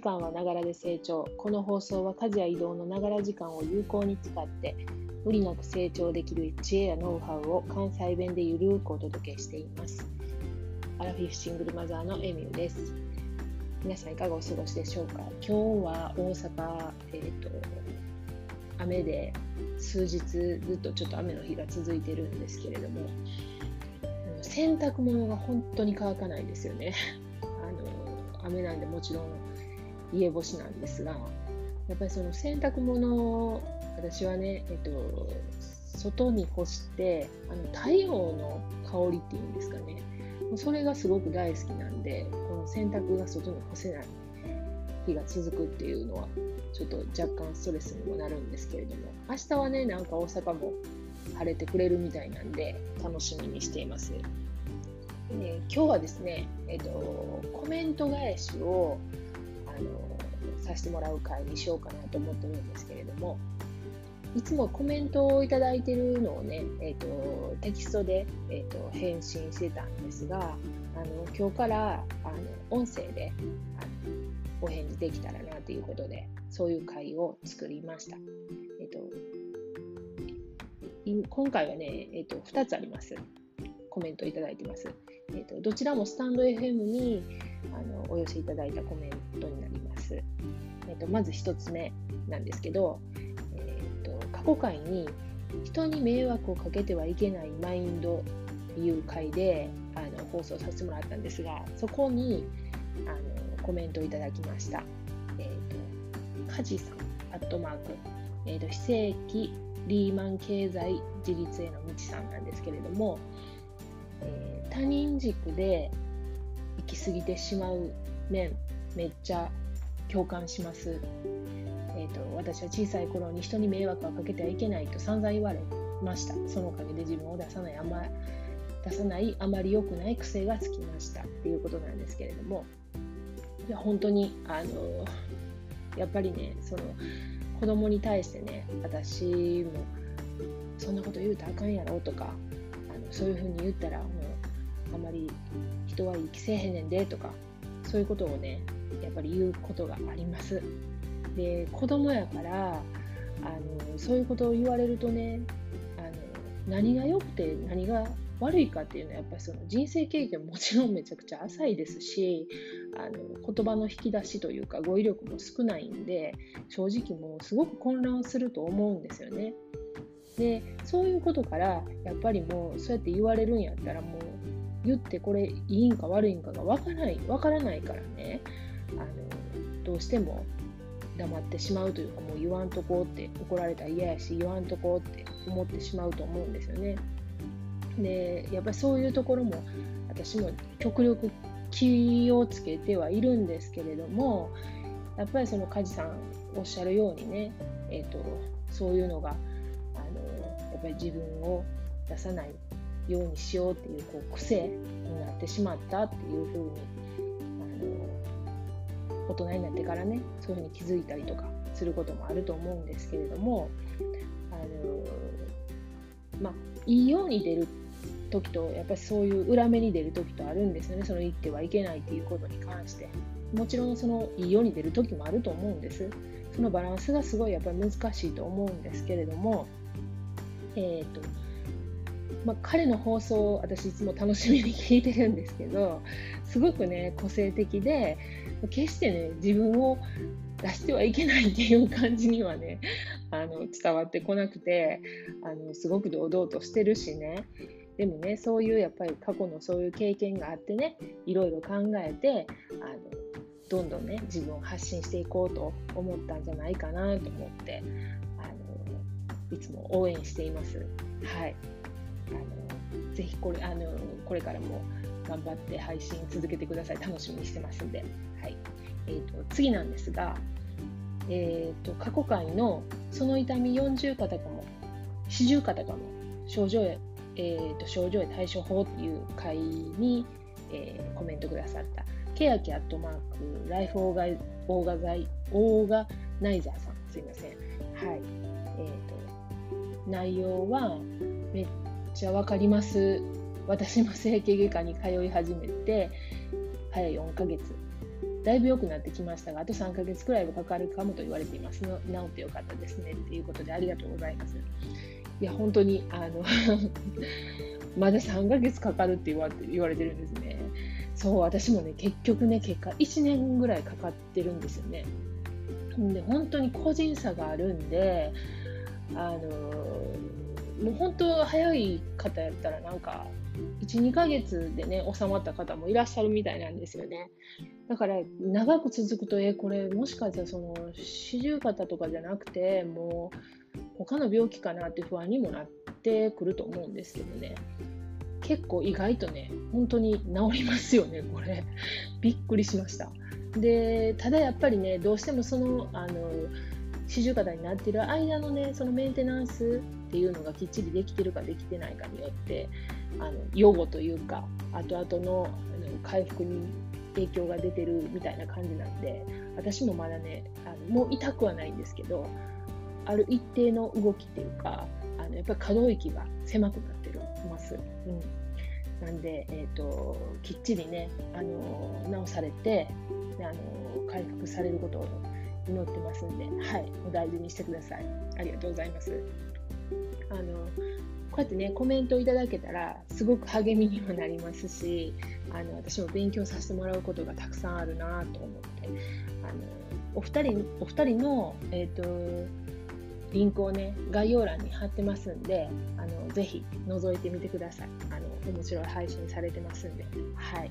時間はながらで成長。この放送は家事や移動のながら時間を有効に使って無理なく成長できる知恵やノウハウを関西弁でゆるーくお届けしています。アラフィフシングルマザーのエミューです。皆さんいかがお過ごしでしょうか？今日は大阪、えーと、雨で数日ずっとちょっと雨の日が続いてるんですけれども洗濯物が本当に乾かないですよね。あの雨なんでもちろん家干しなんですがやっぱりその洗濯物を私はね、えっと、外に干してあの太陽の香りっていうんですかねそれがすごく大好きなんでこの洗濯が外に干せない日が続くっていうのはちょっと若干ストレスにもなるんですけれども明日はねなんか大阪も晴れてくれるみたいなんで楽しみにしています。で今日はですね、えっと、コメント返しをあのさせてもらう会にしようかなと思ってるんですけれどもいつもコメントをいただいてるのをね、えーと、テキストで、えーと、返信してたんですがあの今日からあの音声であのお返事できたらなということでそういう会を作りました。えーと、今回はね、えー、と2つあります。コメントいただいてます。えー、とどちらもスタンド FM にあのお寄せいただいたコメントになります。えー、とまず1つ目なんですけど、えっと過去回に人に迷惑をかけてはいけないマインドという回であの放送させてもらったんですがそこにあのコメントをいただきました。えーと、カジさん、アットマーク、えーと、非正規リーマン経済自立への道さんなんですけれども、えー、他人軸で行き過ぎてしまう面めっちゃ共感します。えーと、私は小さい頃に人に迷惑をかけてはいけないと散々言われました。そのおかげで自分を出さないあま出さないあまり良くない癖がつきました。っていうことなんですけれども。いや本当にあのやっぱりねその子供に対してね私もそんなこと言うたらあかんやろとかあのそういうふうに言ったらもうあまり人はいい気せえへんねんでとかそういうことをねやっぱり言うことがあります。で子供やからあのそういうことを言われるとねあの何が良くて何が悪いかっていうのはやっぱりその人生経験もちろんめちゃくちゃ浅いですしあの言葉の引き出しというか語彙力も少ないんで正直もうすごく混乱すると思うんですよね。でそういうことからやっぱりもうそうやって言われるんやったらもう言ってこれいいんか悪いんかが分からない分からないからねあのどうしても黙ってしまうというかもう言わんとこうって怒られたら嫌やし言わんとこうって思ってしまうと思うんですよね。でやっぱりそういうところも私も極力気をつけてはいるんですけれどもやっぱりその梶さんおっしゃるようにね、えーと、そういうのがあのやっぱり自分を出さないようにしようっていうこう癖になってしまったっていうふうに大人になってからねそういうふうに気づいたりとかすることもあると思うんですけれどもあのまあいいように出る時とやっぱりそういう裏目に出る時とあるんですよね。その言ってはいけないっていうことに関して。もちろんそのいいように出る時もあると思うんです。そのバランスがすごいやっぱり難しいと思うんですけれどもえっ、ー、とまあ、彼の放送を私いつも楽しみに聞いてるんですけどすごくね個性的で決してね自分を出してはいけないっていう感じにはねあの伝わってこなくてあのすごく堂々としてるしねでもねそういうやっぱり過去のそういう経験があってねいろいろ考えてあのどんどんね自分を発信していこうと思ったんじゃないかなと思ってあのいつも応援しています。はいあのぜひこれあのこれからも頑張って配信続けてください。楽しみにしてますんで。はい。えーと、次なんですが、えーと、過去回のその痛み40肩かも四十肩かも症状へ、えーと、症状へ対処法っていう回に、えー、コメントくださった。ケヤキアットマークライフオーガオーガザイオーガナイザーさん。すいません。はい。えー、と内容はめっちゃわかります私も整形外科に通い始めて早4ヶ月だいぶ良くなってきましたが、あと3ヶ月くらいはかかるかもと言われています。治ってよかったですね。っていうことでありがとうございます。いや、本当に、あの まだ3ヶ月かかるって言われて言われてるんですね。そう、私もね、結局ね、結果1年ぐらいかかってるんですよね。で、本当に個人差があるんで、あのもう本当早い方やったらなんか12ヶ月でね収まった方もいらっしゃるみたいなんですよね。だから長く続くとえこれもしかしたらその四十肩とかじゃなくてもう他の病気かなって不安にもなってくると思うんですけどね。結構意外とね本当に治りますよねこれ。びっくりしました。でただやっぱりねどうしてもそのあの四十肩になってる間のねそのメンテナンスっていうのがきっちりできてるかできてないかによってあの予後というか後々の回復に影響が出てるみたいな感じなんで私もまだねあのもう痛くはないんですけどある一定の動きっていうかあのやっぱり可動域が狭くなってるます。うんなんで、えーと、きっちりね、あの治されてあの回復されることを祈ってますんで、はい、お大事にしてください。ありがとうございます。あのこうやってねコメントいただけたらすごく励みにもなりますしあの私も勉強させてもらうことがたくさんあるなと思ってあのお二人お二人の、えーと、リンクをね概要欄に貼ってますんであのぜひ覗いてみてくださいあの面白い配信されてますんではい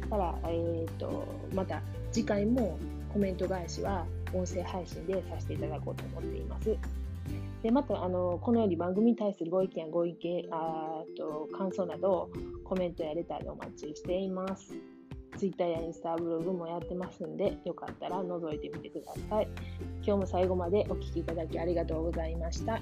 だから、えーとまた次回もコメント返しは音声配信でさせていただこうと思っています。でまたあのこのように番組に対するご意見、ご意見あと感想などコメントやレターでお待ちしています。Twitter やインスタブログもやってますんで、よかったら覗いてみてください。今日も最後までお聴きいただきありがとうございました。